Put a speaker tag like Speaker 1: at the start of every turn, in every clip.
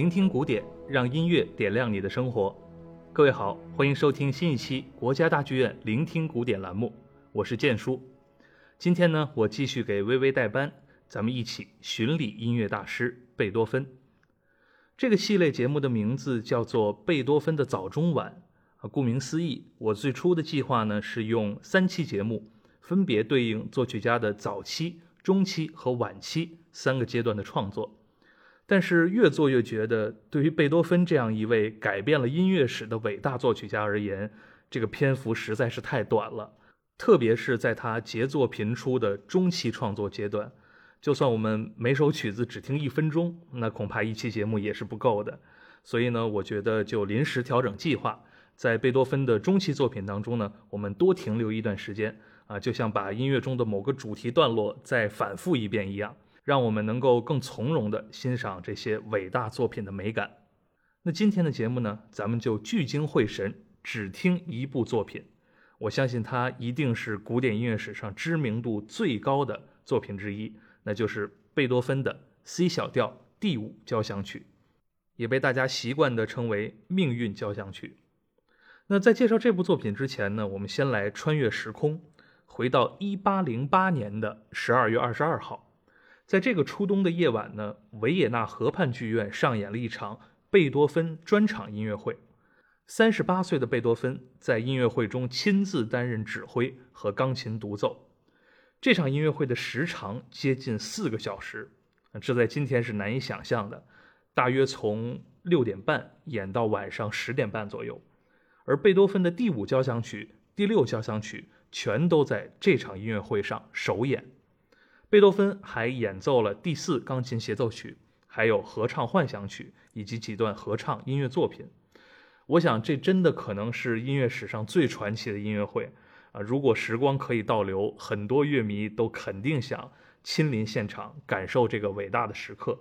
Speaker 1: 聆听古典，让音乐点亮你的生活。各位好，欢迎收听新一期国家大剧院聆听古典栏目，我是建叔。今天呢，我继续给微微代班，咱们一起巡礼音乐大师贝多芬。这个系列节目的名字叫做《贝多芬的早中晚》啊，顾名思义，我最初的计划呢是用三期节目，分别对应作曲家的早期、中期和晚期三个阶段的创作。但是越做越觉得，对于贝多芬这样一位改变了音乐史的伟大作曲家而言，这个篇幅实在是太短了。特别是在他杰作频出的中期创作阶段，就算我们每首曲子只听一分钟，那恐怕一期节目也是不够的。所以呢，我觉得就临时调整计划，在贝多芬的中期作品当中呢，我们多停留一段时间啊，就像把音乐中的某个主题段落再反复一遍一样。让我们能够更从容地欣赏这些伟大作品的美感。那今天的节目呢，咱们就聚精会神，只听一部作品。我相信它一定是古典音乐史上知名度最高的作品之一，那就是贝多芬的 C 小调第五交响曲，也被大家习惯地称为命运交响曲。那在介绍这部作品之前呢，我们先来穿越时空，回到1808年的12月22号。在这个初冬的夜晚呢，维也纳河畔剧院上演了一场贝多芬专场音乐会。三十八岁的贝多芬在音乐会中亲自担任指挥和钢琴独奏。这场音乐会的时长接近四个小时，这在今天是难以想象的。大约从六点半演到晚上十点半左右，而贝多芬的第五交响曲、第六交响曲全都在这场音乐会上首演。贝多芬还演奏了第四钢琴协奏曲，还有合唱幻想曲以及几段合唱音乐作品。我想，这真的可能是音乐史上最传奇的音乐会啊！如果时光可以倒流，很多乐迷都肯定想亲临现场感受这个伟大的时刻。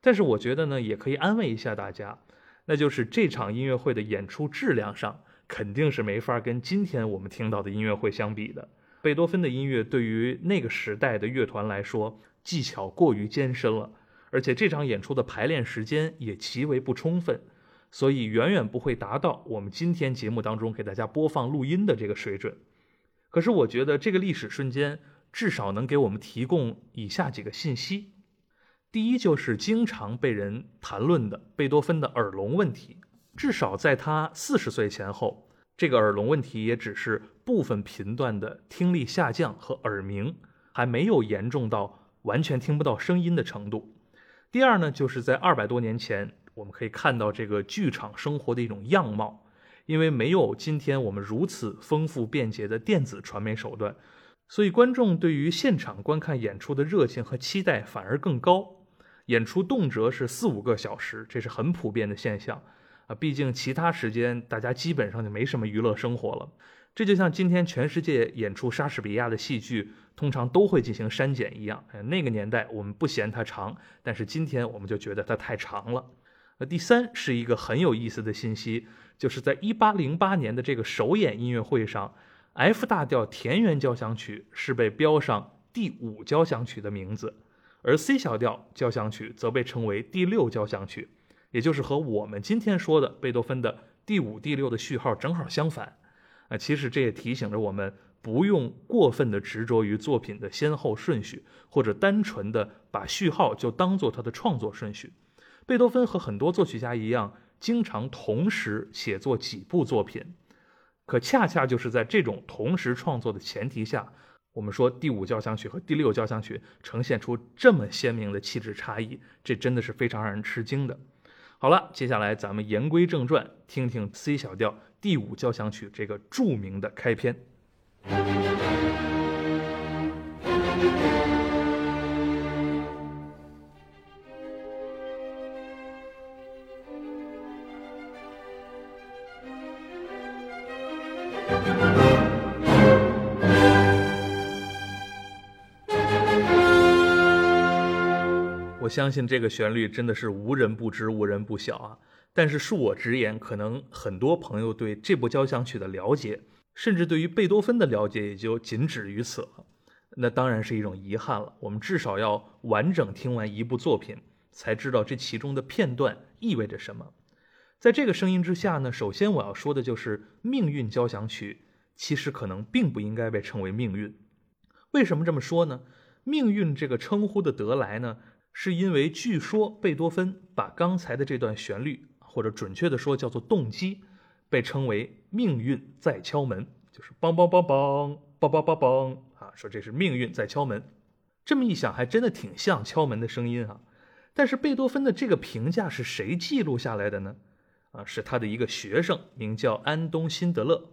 Speaker 1: 但是，我觉得呢，也可以安慰一下大家，那就是这场音乐会的演出质量上肯定是没法跟今天我们听到的音乐会相比的。贝多芬的音乐对于那个时代的乐团来说，技巧过于艰深了，而且这场演出的排练时间也极为不充分，所以远远不会达到我们今天节目当中给大家播放录音的这个水准。可是，我觉得这个历史瞬间至少能给我们提供以下几个信息：第一，就是经常被人谈论的贝多芬的耳聋问题，至少在他四十岁前后。这个耳聋问题也只是部分频段的听力下降和耳鸣，还没有严重到完全听不到声音的程度。第二呢，就是在二百多年前，我们可以看到这个剧场生活的一种样貌，因为没有今天我们如此丰富便捷的电子传媒手段，所以观众对于现场观看演出的热情和期待反而更高。演出动辄是四五个小时，这是很普遍的现象。啊，毕竟其他时间大家基本上就没什么娱乐生活了。这就像今天全世界演出莎士比亚的戏剧，通常都会进行删减一样。那个年代我们不嫌它长，但是今天我们就觉得它太长了。那第三是一个很有意思的信息，就是在1808年的这个首演音乐会上，F 大调田园交响曲是被标上第五交响曲的名字，而 C 小调交响曲则被称为第六交响曲。也就是和我们今天说的贝多芬的第五、第六的序号正好相反，啊，其实这也提醒着我们不用过分的执着于作品的先后顺序，或者单纯的把序号就当做他的创作顺序。贝多芬和很多作曲家一样，经常同时写作几部作品，可恰恰就是在这种同时创作的前提下，我们说第五交响曲和第六交响曲呈现出这么鲜明的气质差异，这真的是非常让人吃惊的。好了，接下来咱们言归正传，听听 C 小调第五交响曲这个著名的开篇。相信这个旋律真的是无人不知、无人不晓啊！但是恕我直言，可能很多朋友对这部交响曲的了解，甚至对于贝多芬的了解，也就仅止于此了。那当然是一种遗憾了。我们至少要完整听完一部作品，才知道这其中的片段意味着什么。在这个声音之下呢，首先我要说的就是《命运交响曲》其实可能并不应该被称为命运。为什么这么说呢？命运这个称呼的得来呢，是因为据说贝多芬把刚才的这段旋律，或者准确的说叫做动机，被称为命运在敲门，就是梆梆梆梆梆梆梆梆啊，说这是命运在敲门。这么一想，还真的挺像敲门的声音啊。但是贝多芬的这个评价是谁记录下来的呢？啊，是他的一个学生，名叫安东·辛德勒。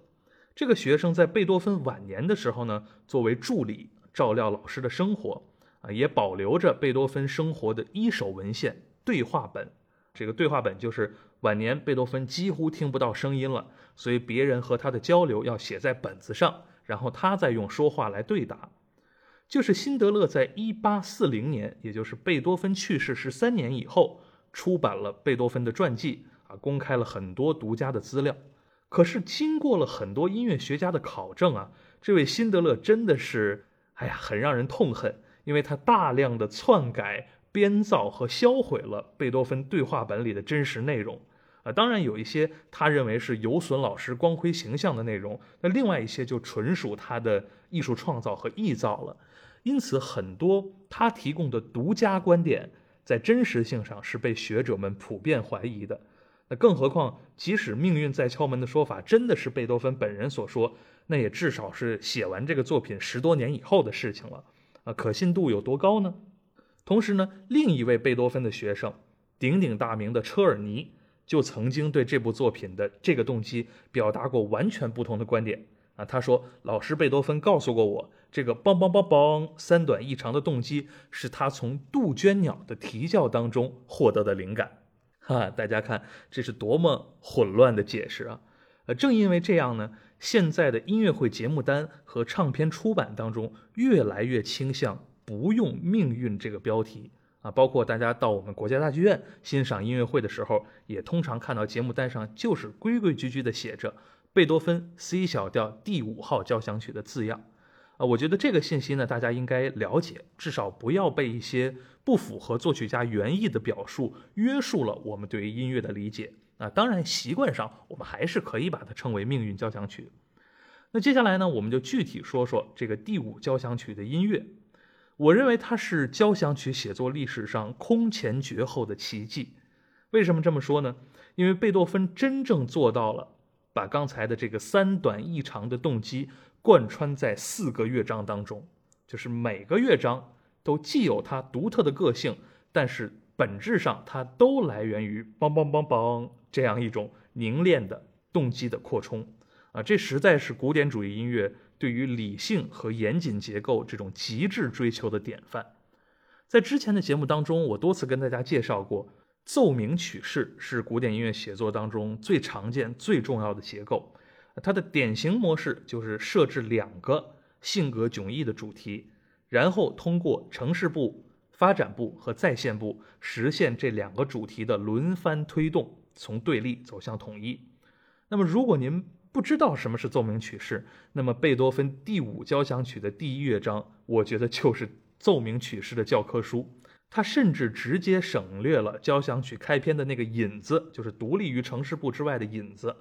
Speaker 1: 这个学生在贝多芬晚年的时候呢，作为助理照料老师的生活，啊，也保留着贝多芬生活的一手文献对话本。这个对话本就是晚年贝多芬几乎听不到声音了，所以别人和他的交流要写在本子上，然后他再用说话来对答。就是辛德勒在1840年，也就是贝多芬去世十三年以后，出版了贝多芬的传记。啊，公开了很多独家的资料，可是经过了很多音乐学家的考证啊，这位辛德勒真的是，哎呀，很让人痛恨，因为他大量的篡改、编造和销毁了贝多芬对话本里的真实内容。啊，当然有一些他认为是有损老师光辉形象的内容，那另外一些就纯属他的艺术创造和臆造了。因此，很多他提供的独家观点在真实性上是被学者们普遍怀疑的。那更何况，即使命运在敲门的说法真的是贝多芬本人所说，那也至少是写完这个作品十多年以后的事情了。可信度有多高呢？同时呢，另一位贝多芬的学生，鼎鼎大名的车尔尼，就曾经对这部作品的这个动机表达过完全不同的观点。啊，他说，老师贝多芬告诉过我，这个梆梆梆梆三短一长的动机是他从杜鹃鸟的啼叫当中获得的灵感。哈，大家看，这是多么混乱的解释啊！呃，正因为这样呢，现在的音乐会节目单和唱片出版当中越来越倾向不用“命运”这个标题啊。包括大家到我们国家大剧院欣赏音乐会的时候，也通常看到节目单上就是规规矩矩的写着“贝多芬 C 小调第五号交响曲”的字样。啊，我觉得这个信息呢，大家应该了解，至少不要被一些不符合作曲家原意的表述约束了我们对于音乐的理解。啊，当然习惯上我们还是可以把它称为命运交响曲。那接下来呢，我们就具体说说这个第五交响曲的音乐。我认为它是交响曲写作历史上空前绝后的奇迹。为什么这么说呢？因为贝多芬真正做到了把刚才的这个三短一长的动机。贯穿在四个乐章当中，就是每个乐章都既有它独特的个性，但是本质上它都来源于“梆梆梆梆”这样一种凝练的动机的扩充啊！这实在是古典主义音乐对于理性和严谨结构这种极致追求的典范。在之前的节目当中，我多次跟大家介绍过，奏鸣曲式是古典音乐写作当中最常见、最重要的结构。它的典型模式就是设置两个性格迥异的主题，然后通过城市部、发展部和在线部实现这两个主题的轮番推动，从对立走向统一。那么，如果您不知道什么是奏鸣曲式，那么贝多芬第五交响曲的第一乐章，我觉得就是奏鸣曲式的教科书。它甚至直接省略了交响曲开篇的那个引子，就是独立于城市部之外的引子。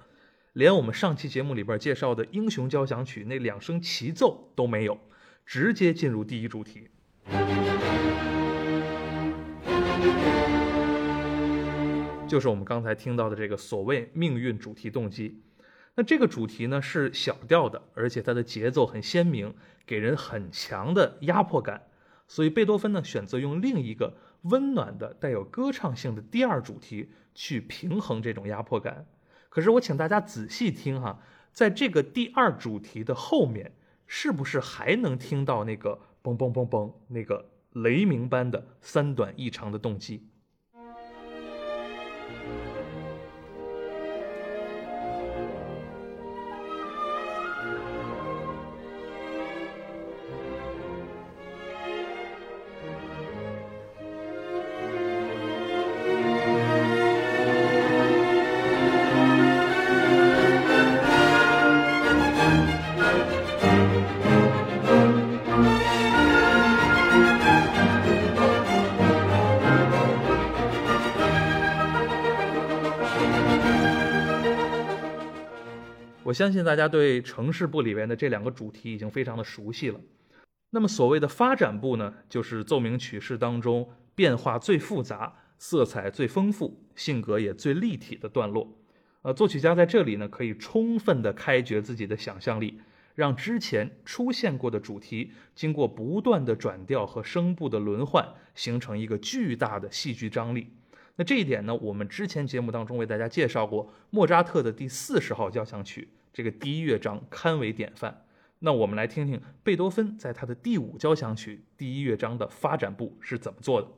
Speaker 1: 连我们上期节目里边介绍的《英雄交响曲》那两声齐奏都没有，直接进入第一主题，就是我们刚才听到的这个所谓命运主题动机。那这个主题呢是小调的，而且它的节奏很鲜明，给人很强的压迫感。所以贝多芬呢选择用另一个温暖的、带有歌唱性的第二主题去平衡这种压迫感。可是我请大家仔细听哈，在这个第二主题的后面，是不是还能听到那个嘣嘣嘣嘣那个雷鸣般的三短一长的动机？我相信大家对《城市部》里面的这两个主题已经非常的熟悉了。那么所谓的发展部呢，就是奏鸣曲式当中变化最复杂、色彩最丰富、性格也最立体的段落。呃，作曲家在这里呢，可以充分的开掘自己的想象力，让之前出现过的主题经过不断的转调和声部的轮换，形成一个巨大的戏剧张力。那这一点呢，我们之前节目当中为大家介绍过莫扎特的第四十号交响曲，这个第一乐章堪为典范。那我们来听听贝多芬在他的第五交响曲第一乐章的发展部是怎么做的。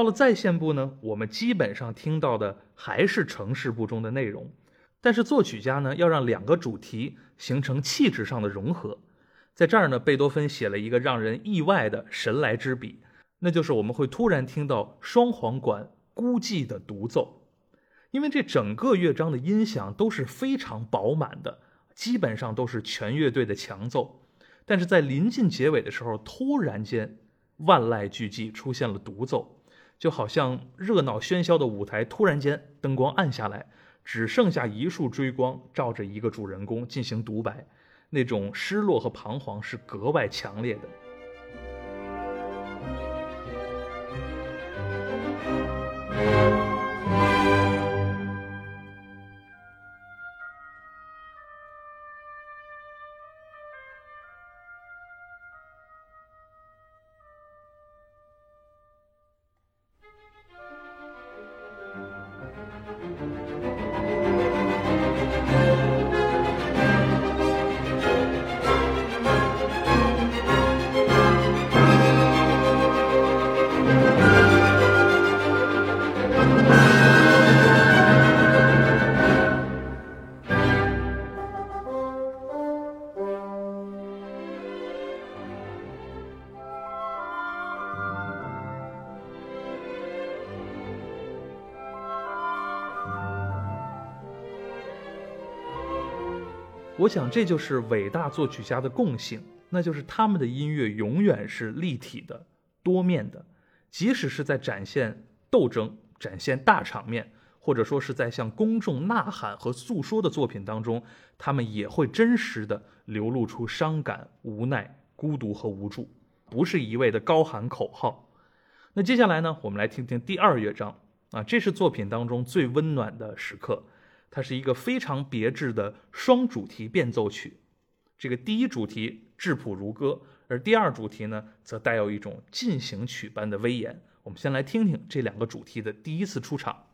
Speaker 1: 到了再现部呢，我们基本上听到的还是城市部中的内容，但是作曲家呢要让两个主题形成气质上的融合，在这儿呢，贝多芬写了一个让人意外的神来之笔，那就是我们会突然听到双簧管孤寂的独奏，因为这整个乐章的音响都是非常饱满的，基本上都是全乐队的强奏，但是在临近结尾的时候，突然间万籁俱寂，出现了独奏。就好像热闹喧嚣的舞台突然间灯光暗下来，只剩下一束追光照着一个主人公进行独白，那种失落和彷徨是格外强烈的。我想这就是伟大作曲家的共性，那就是他们的音乐永远是立体的、多面的，即使是在展现斗争、展现大场面，或者说是在向公众呐喊和诉说的作品当中，他们也会真实的流露出伤感、无奈、孤独和无助，不是一味的高喊口号。那接下来呢，我们来听听第二乐章啊，这是作品当中最温暖的时刻。它是一个非常别致的双主题变奏曲，这个第一主题质朴如歌，而第二主题呢，则带有一种进行曲般的威严。我们先来听听这两个主题的第一次出场。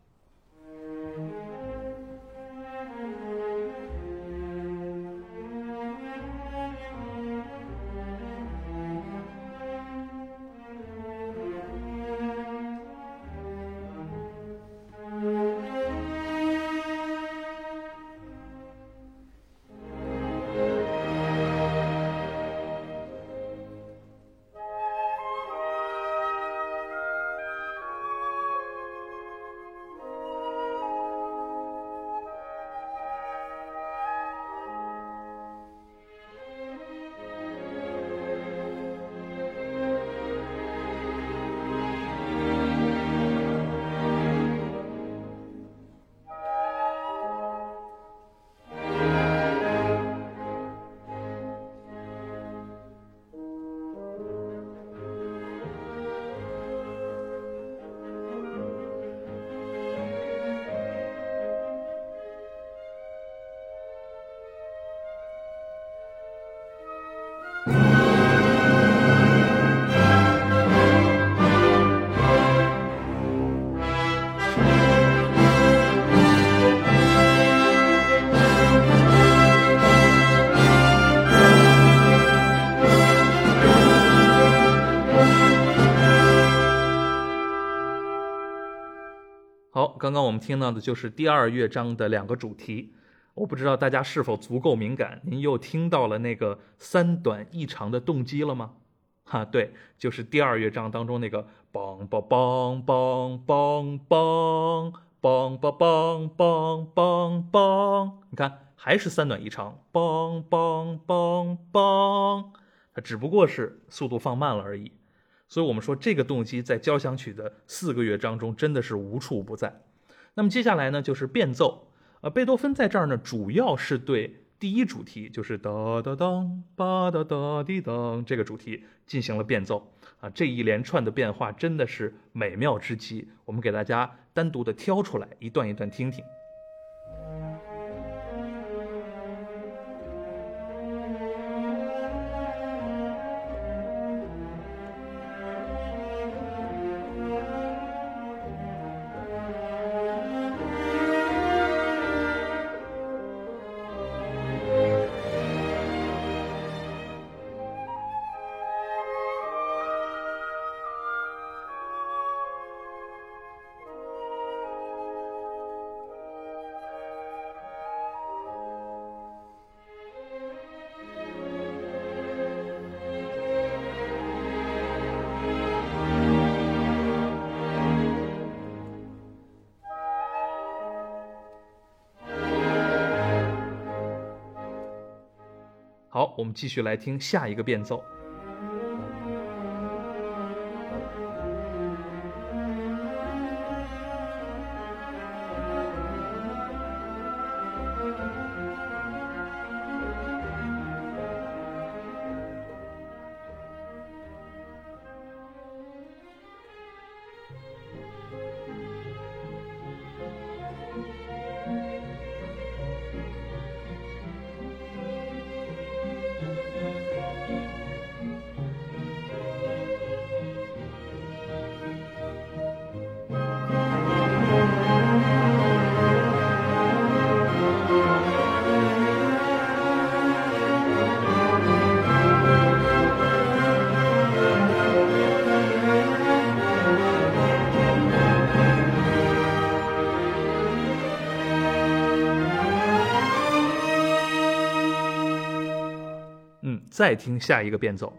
Speaker 1: 刚刚我们听到的就是第二乐章的两个主题。我不知道大家是否足够敏感，您又听到了那个三短一长的动机了吗？哈，对，就是第二乐章当中那个梆梆梆梆梆梆梆梆梆梆梆梆，你看还是三短一长，梆梆梆梆，它只不过是速度放慢了而已。所以我们说这个动机在交响曲的四个乐章中真的是无处不在。那么接下来呢，就是变奏。呃，贝多芬在这儿呢，主要是对第一主题，就是哒哒当吧哒哒滴当这个主题进行了变奏。啊，这一连串的变化真的是美妙之极。我们给大家单独的挑出来一段一段听听。我们继续来听下一个变奏。再听下一个变奏。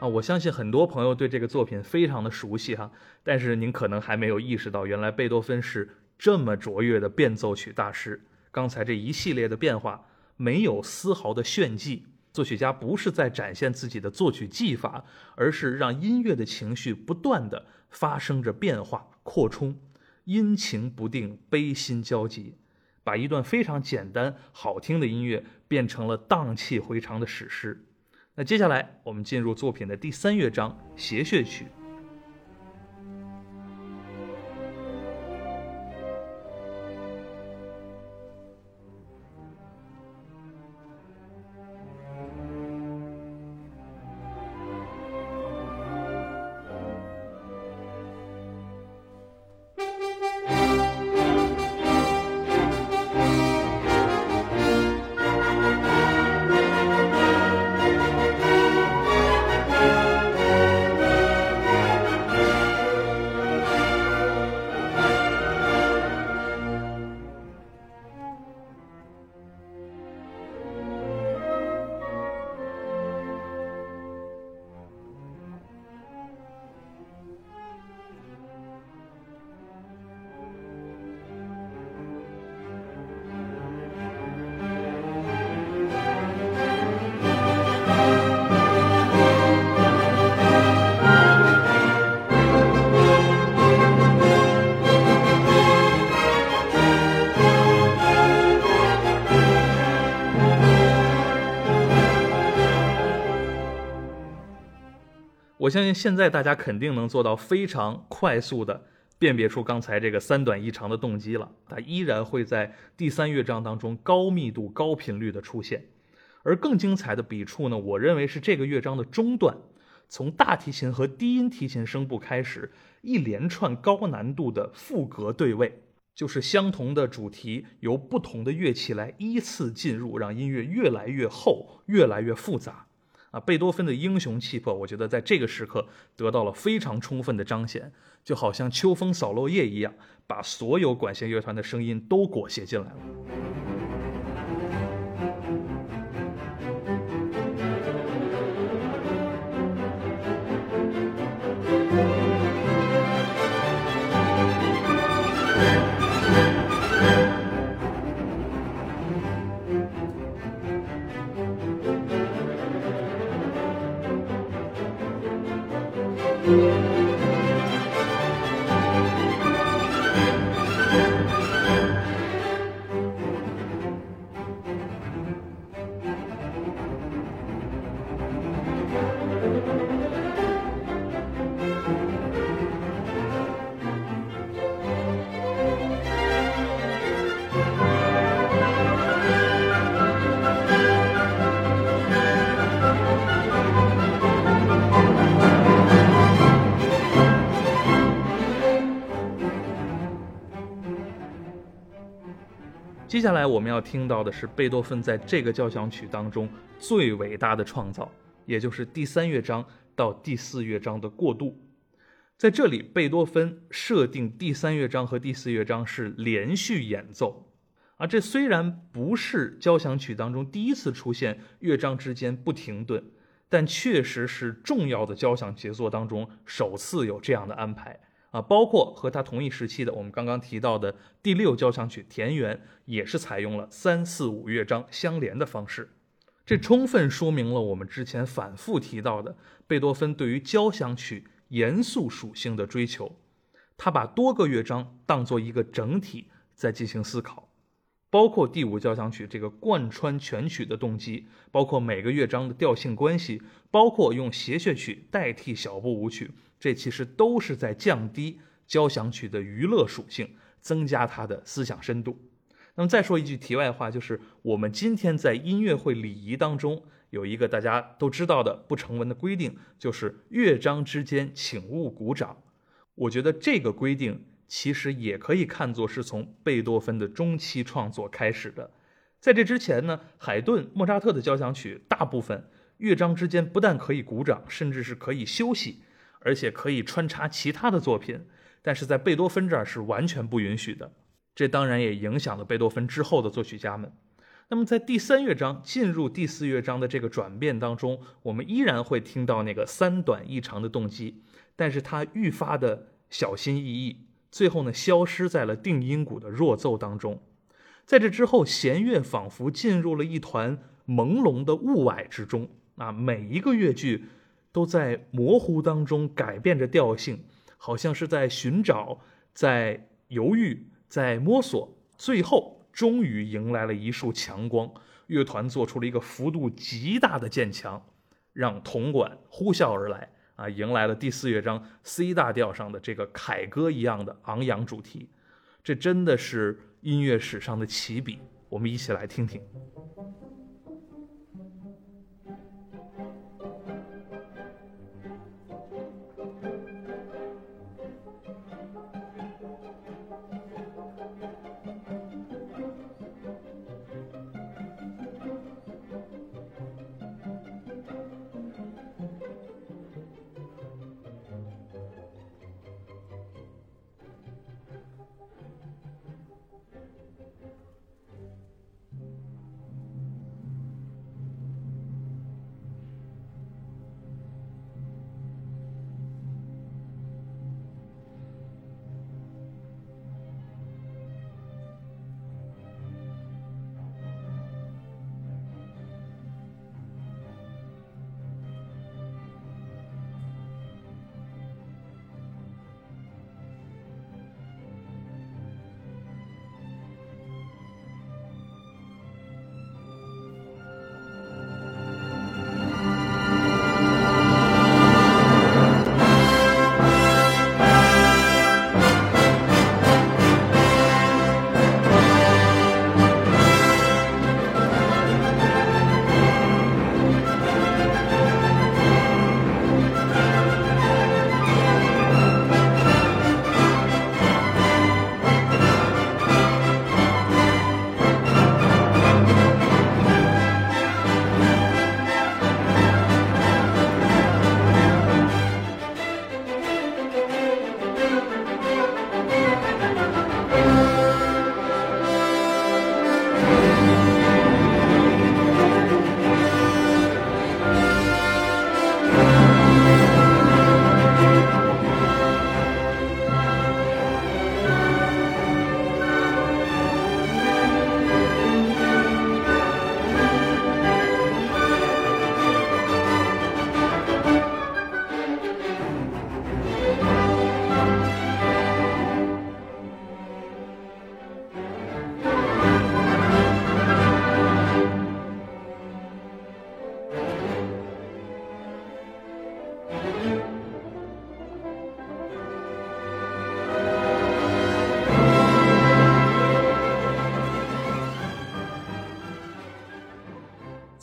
Speaker 1: 啊，我相信很多朋友对这个作品非常的熟悉哈，但是您可能还没有意识到，原来贝多芬是这么卓越的变奏曲大师。刚才这一系列的变化没有丝毫的炫技，作曲家不是在展现自己的作曲技法，而是让音乐的情绪不断的发生着变化扩充，阴晴不定，悲心交集，把一段非常简单好听的音乐变成了荡气回肠的史诗。那接下来我们进入作品的第三乐章谐谑曲。我相信现在大家肯定能做到非常快速的辨别出刚才这个三短一长的动机了。它依然会在第三乐章当中高密度、高频率的出现，而更精彩的笔触呢，我认为是这个乐章的中段，从大提琴和低音提琴声部开始，一连串高难度的副格对位，就是相同的主题由不同的乐器来依次进入，让音乐越来越厚，越来越复杂。啊，贝多芬的英雄气魄，我觉得在这个时刻得到了非常充分的彰显，就好像秋风扫落叶一样，把所有管弦乐团的声音都裹挟进来了。接下来我们要听到的是贝多芬在这个交响曲当中最伟大的创造，也就是第三乐章到第四乐章的过渡。在这里，贝多芬设定第三乐章和第四乐章是连续演奏，啊，这虽然不是交响曲当中第一次出现乐章之间不停顿，但确实是重要的交响杰作当中首次有这样的安排。啊，包括和他同一时期的我们刚刚提到的第六交响曲《田园》，也是采用了三四五乐章相连的方式。这充分说明了我们之前反复提到的贝多芬对于交响曲严肃属性的追求。他把多个乐章当做一个整体在进行思考，包括第五交响曲这个贯穿全曲的动机，包括每个乐章的调性关系，包括用谐谑曲代替小步舞曲。这其实都是在降低交响曲的娱乐属性，增加它的思想深度。那么再说一句题外话，就是我们今天在音乐会礼仪当中有一个大家都知道的不成文的规定，就是乐章之间请勿鼓掌。我觉得这个规定其实也可以看作是从贝多芬的中期创作开始的。在这之前呢，海顿、莫扎特的交响曲大部分乐章之间不但可以鼓掌，甚至是可以休息。而且可以穿插其他的作品，但是在贝多芬这儿是完全不允许的。这当然也影响了贝多芬之后的作曲家们。那么在第三乐章进入第四乐章的这个转变当中，我们依然会听到那个三短一长的动机，但是它愈发的小心翼翼，最后呢消失在了定音鼓的弱奏当中。在这之后，弦乐仿佛进入了一团朦胧的雾霭之中啊，每一个乐句。都在模糊当中改变着调性，好像是在寻找，在犹豫，在摸索，最后终于迎来了一束强光。乐团做出了一个幅度极大的渐强，让铜管呼啸而来啊，迎来了第四乐章 C 大调上的这个凯歌一样的昂扬主题。这真的是音乐史上的起笔，我们一起来听听。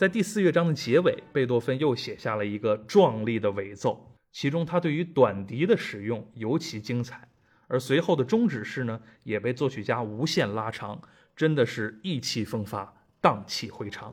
Speaker 1: 在第四乐章的结尾，贝多芬又写下了一个壮丽的尾奏，其中他对于短笛的使用尤其精彩。而随后的终止式呢，也被作曲家无限拉长，真的是意气风发，荡气回肠。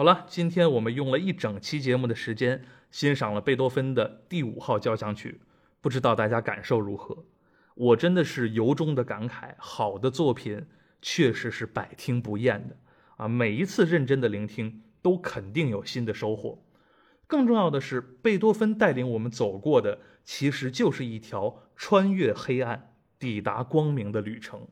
Speaker 1: 好了，今天我们用了一整期节目的时间欣赏了贝多芬的第五号交响曲，不知道大家感受如何？我真的是由衷的感慨，好的作品确实是百听不厌的啊！每一次认真的聆听，都肯定有新的收获。更重要的是，贝多芬带领我们走过的，其实就是一条穿越黑暗、抵达光明的旅程。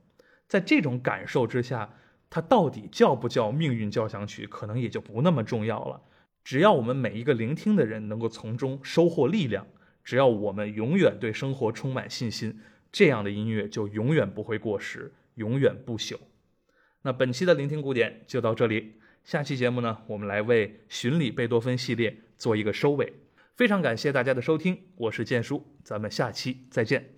Speaker 1: 在这种感受之下。它到底叫不叫命运交响曲，可能也就不那么重要了。只要我们每一个聆听的人能够从中收获力量，只要我们永远对生活充满信心，这样的音乐就永远不会过时，永远不朽。那本期的聆听古典就到这里，下期节目呢，我们来为巡礼贝多芬系列做一个收尾。非常感谢大家的收听，我是建叔，咱们下期再见。